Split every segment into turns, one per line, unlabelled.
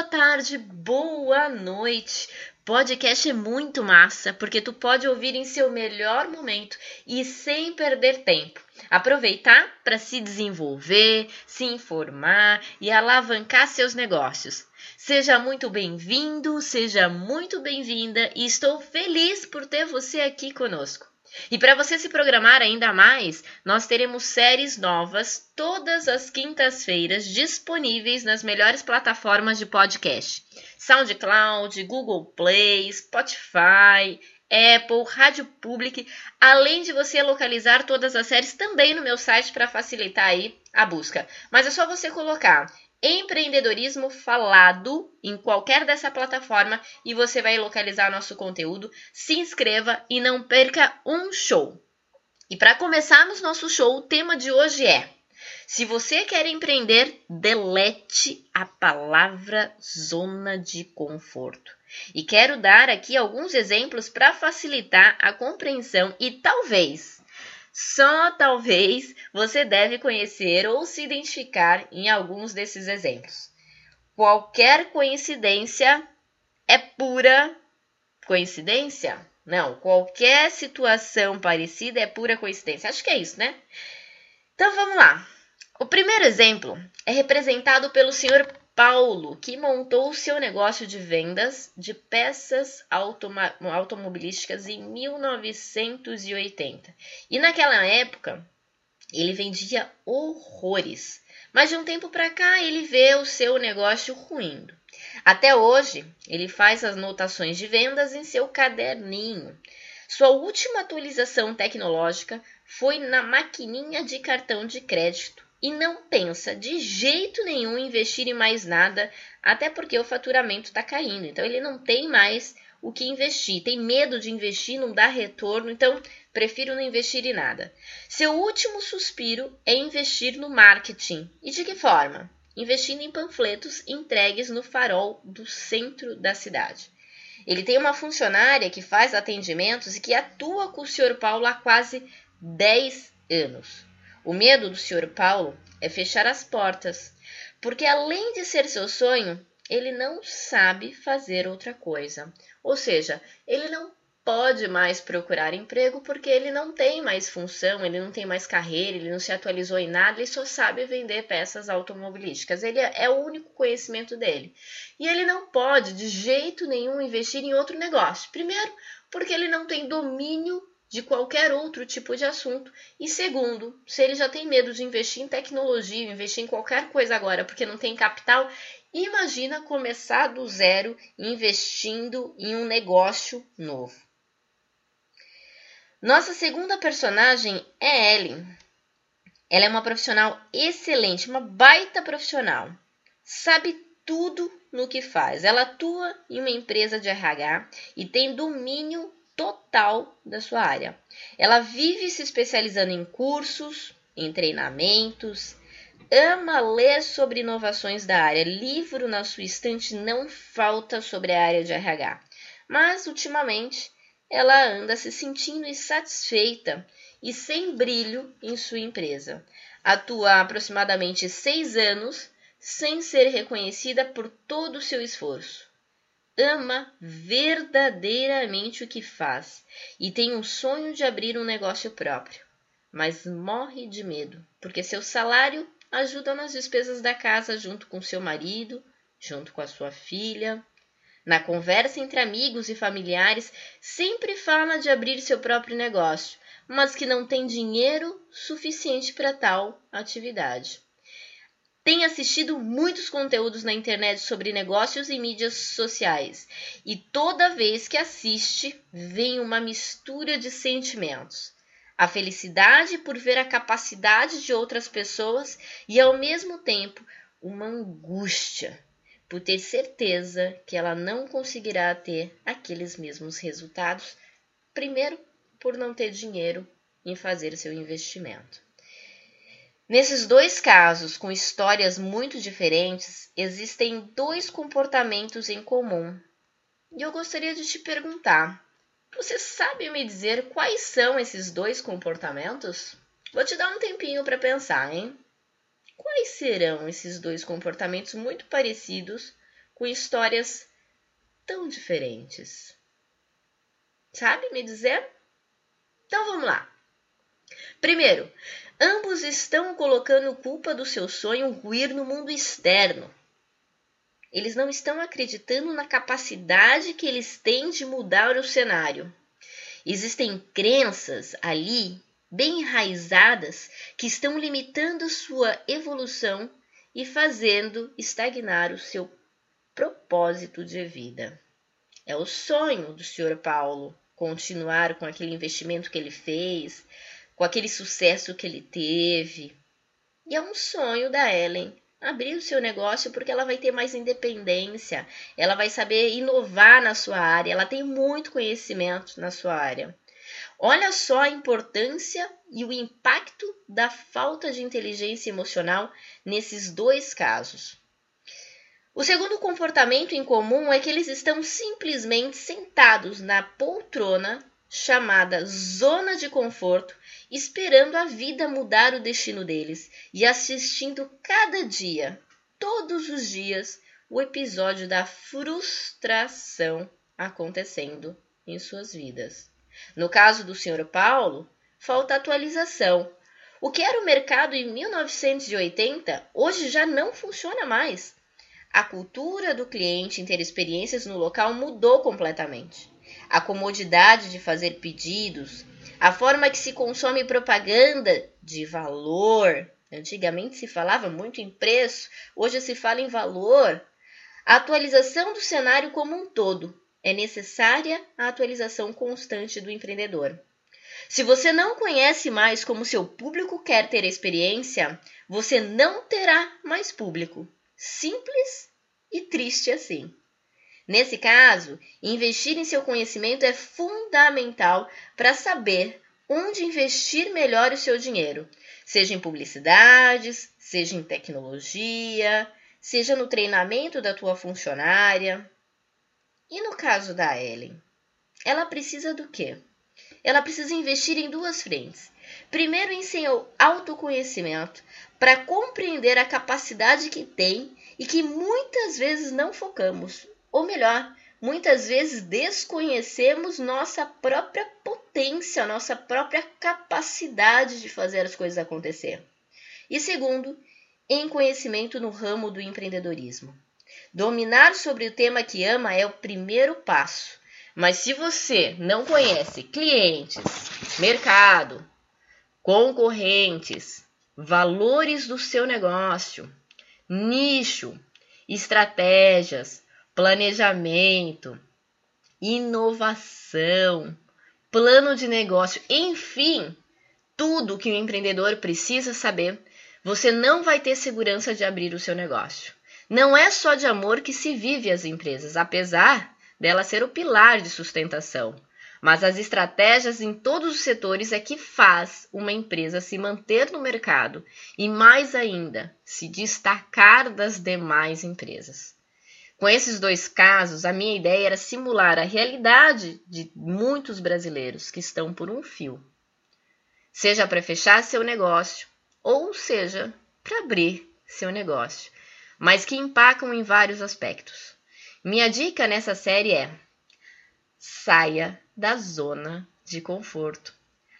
boa tarde, boa noite. Podcast é muito massa porque tu pode ouvir em seu melhor momento e sem perder tempo. Aproveitar para se desenvolver, se informar e alavancar seus negócios. Seja muito bem-vindo, seja muito bem-vinda e estou feliz por ter você aqui conosco. E para você se programar ainda mais, nós teremos séries novas todas as quintas-feiras disponíveis nas melhores plataformas de podcast: SoundCloud, Google Play, Spotify, Apple, Rádio Public, além de você localizar todas as séries também no meu site para facilitar aí a busca. Mas é só você colocar empreendedorismo falado em qualquer dessa plataforma e você vai localizar nosso conteúdo. Se inscreva e não perca um show. E para começarmos nosso show, o tema de hoje é: se você quer empreender, delete a palavra zona de conforto. E quero dar aqui alguns exemplos para facilitar a compreensão e talvez só talvez você deve conhecer ou se identificar em alguns desses exemplos. Qualquer coincidência é pura coincidência? Não, qualquer situação parecida é pura coincidência. Acho que é isso, né? Então vamos lá. O primeiro exemplo é representado pelo senhor Paulo, que montou seu negócio de vendas de peças automobilísticas em 1980. E naquela época, ele vendia horrores. Mas de um tempo para cá, ele vê o seu negócio ruindo. Até hoje, ele faz as notações de vendas em seu caderninho. Sua última atualização tecnológica foi na maquininha de cartão de crédito e não pensa de jeito nenhum em investir em mais nada, até porque o faturamento está caindo. Então ele não tem mais o que investir, tem medo de investir, não dá retorno, então prefiro não investir em nada. Seu último suspiro é investir no marketing. E de que forma? Investindo em panfletos entregues no farol do centro da cidade. Ele tem uma funcionária que faz atendimentos e que atua com o Sr. Paulo há quase 10 anos. O medo do Sr. Paulo é fechar as portas, porque além de ser seu sonho, ele não sabe fazer outra coisa. Ou seja, ele não pode mais procurar emprego porque ele não tem mais função, ele não tem mais carreira, ele não se atualizou em nada, ele só sabe vender peças automobilísticas. Ele é o único conhecimento dele. E ele não pode de jeito nenhum investir em outro negócio. Primeiro, porque ele não tem domínio de qualquer outro tipo de assunto. E segundo, se ele já tem medo de investir em tecnologia, investir em qualquer coisa agora porque não tem capital, imagina começar do zero investindo em um negócio novo. Nossa segunda personagem é Ellen. Ela é uma profissional excelente, uma baita profissional. Sabe tudo no que faz. Ela atua em uma empresa de RH e tem domínio total da sua área. Ela vive se especializando em cursos, em treinamentos, ama ler sobre inovações da área. Livro na sua estante não falta sobre a área de RH. Mas ultimamente ela anda se sentindo insatisfeita e sem brilho em sua empresa. Atua há aproximadamente seis anos sem ser reconhecida por todo o seu esforço ama verdadeiramente o que faz e tem um sonho de abrir um negócio próprio, mas morre de medo, porque seu salário ajuda nas despesas da casa junto com seu marido, junto com a sua filha. Na conversa entre amigos e familiares, sempre fala de abrir seu próprio negócio, mas que não tem dinheiro suficiente para tal atividade. Tem assistido muitos conteúdos na internet sobre negócios e mídias sociais, e toda vez que assiste, vem uma mistura de sentimentos. A felicidade por ver a capacidade de outras pessoas e, ao mesmo tempo, uma angústia por ter certeza que ela não conseguirá ter aqueles mesmos resultados, primeiro, por não ter dinheiro em fazer seu investimento. Nesses dois casos, com histórias muito diferentes, existem dois comportamentos em comum. E eu gostaria de te perguntar: você sabe me dizer quais são esses dois comportamentos? Vou te dar um tempinho para pensar, hein? Quais serão esses dois comportamentos muito parecidos com histórias tão diferentes? Sabe me dizer? Então vamos lá. Primeiro, ambos estão colocando culpa do seu sonho ruir no mundo externo. Eles não estão acreditando na capacidade que eles têm de mudar o cenário. Existem crenças ali, bem enraizadas, que estão limitando sua evolução e fazendo estagnar o seu propósito de vida. É o sonho do Sr. Paulo continuar com aquele investimento que ele fez, com aquele sucesso que ele teve. E é um sonho da Ellen abrir o seu negócio porque ela vai ter mais independência, ela vai saber inovar na sua área, ela tem muito conhecimento na sua área. Olha só a importância e o impacto da falta de inteligência emocional nesses dois casos. O segundo comportamento em comum é que eles estão simplesmente sentados na poltrona chamada zona de conforto, esperando a vida mudar o destino deles e assistindo cada dia, todos os dias, o episódio da frustração acontecendo em suas vidas. No caso do Sr. Paulo, falta atualização. O que era o mercado em 1980 hoje já não funciona mais. A cultura do cliente em ter experiências no local mudou completamente. A comodidade de fazer pedidos, a forma que se consome propaganda de valor. Antigamente se falava muito em preço, hoje se fala em valor. A atualização do cenário como um todo. É necessária a atualização constante do empreendedor. Se você não conhece mais como seu público quer ter experiência, você não terá mais público. Simples e triste assim. Nesse caso, investir em seu conhecimento é fundamental para saber onde investir melhor o seu dinheiro, seja em publicidades, seja em tecnologia, seja no treinamento da tua funcionária. E no caso da Ellen, ela precisa do quê? Ela precisa investir em duas frentes. Primeiro, em seu autoconhecimento, para compreender a capacidade que tem e que muitas vezes não focamos, ou melhor, muitas vezes desconhecemos nossa própria potência, nossa própria capacidade de fazer as coisas acontecer. E segundo, em conhecimento no ramo do empreendedorismo. Dominar sobre o tema que ama é o primeiro passo. Mas se você não conhece clientes, mercado, concorrentes, valores do seu negócio, nicho, estratégias, planejamento, inovação, plano de negócio, enfim, tudo que o empreendedor precisa saber, você não vai ter segurança de abrir o seu negócio. Não é só de amor que se vive as empresas, apesar dela ser o pilar de sustentação. Mas as estratégias em todos os setores é que faz uma empresa se manter no mercado e, mais ainda, se destacar das demais empresas. Com esses dois casos, a minha ideia era simular a realidade de muitos brasileiros que estão por um fio, seja para fechar seu negócio ou seja para abrir seu negócio, mas que empacam em vários aspectos. Minha dica nessa série é: saia da zona de conforto.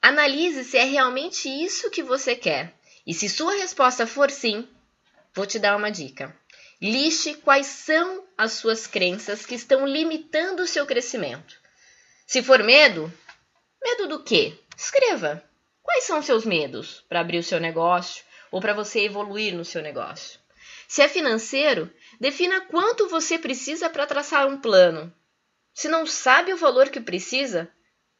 Analise se é realmente isso que você quer. E se sua resposta for sim, vou te dar uma dica. Liste quais são as suas crenças que estão limitando o seu crescimento. Se for medo, medo do quê? Escreva. Quais são seus medos para abrir o seu negócio ou para você evoluir no seu negócio? Se é financeiro, defina quanto você precisa para traçar um plano se não sabe o valor que precisa,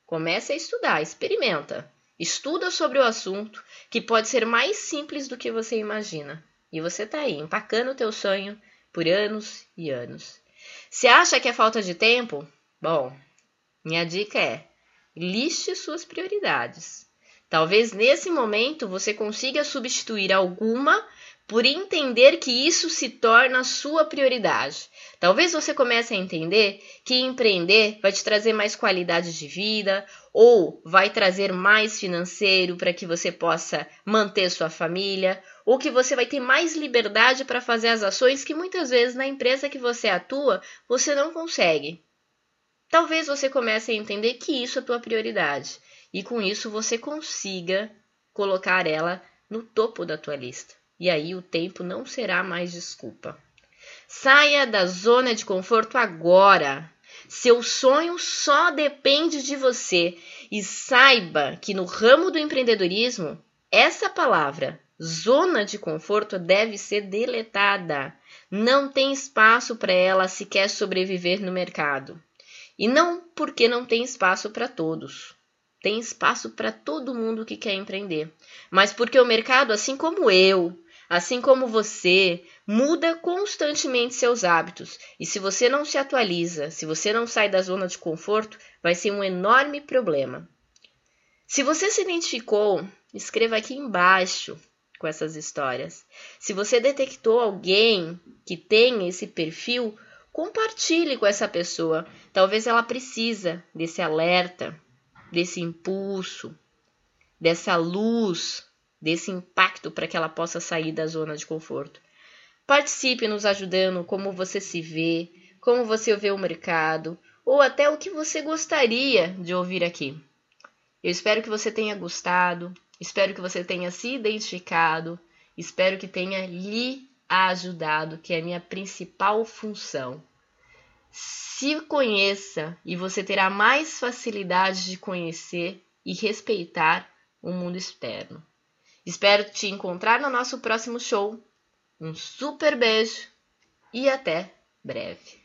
comece a estudar, experimenta. Estuda sobre o assunto, que pode ser mais simples do que você imagina. E você está aí, empacando o teu sonho por anos e anos. Se acha que é falta de tempo? Bom, minha dica é: liste suas prioridades. Talvez nesse momento você consiga substituir alguma por entender que isso se torna sua prioridade. Talvez você comece a entender que empreender vai te trazer mais qualidade de vida ou vai trazer mais financeiro para que você possa manter sua família, ou que você vai ter mais liberdade para fazer as ações que muitas vezes na empresa que você atua você não consegue. Talvez você comece a entender que isso é a tua prioridade e com isso você consiga colocar ela no topo da tua lista. E aí o tempo não será mais desculpa. Saia da zona de conforto agora. Seu sonho só depende de você e saiba que no ramo do empreendedorismo, essa palavra, zona de conforto, deve ser deletada. Não tem espaço para ela se quer sobreviver no mercado. E não porque não tem espaço para todos. Tem espaço para todo mundo que quer empreender. Mas porque o mercado, assim como eu, assim como você, muda constantemente seus hábitos. E se você não se atualiza, se você não sai da zona de conforto, vai ser um enorme problema. Se você se identificou, escreva aqui embaixo com essas histórias. Se você detectou alguém que tem esse perfil, compartilhe com essa pessoa. Talvez ela precisa desse alerta, desse impulso, dessa luz, desse impacto para que ela possa sair da zona de conforto. Participe nos ajudando como você se vê, como você vê o mercado, ou até o que você gostaria de ouvir aqui. Eu espero que você tenha gostado, espero que você tenha se identificado, espero que tenha lhe ajudado, que é a minha principal função se conheça e você terá mais facilidade de conhecer e respeitar o mundo externo. Espero te encontrar no nosso próximo show. Um super beijo e até breve.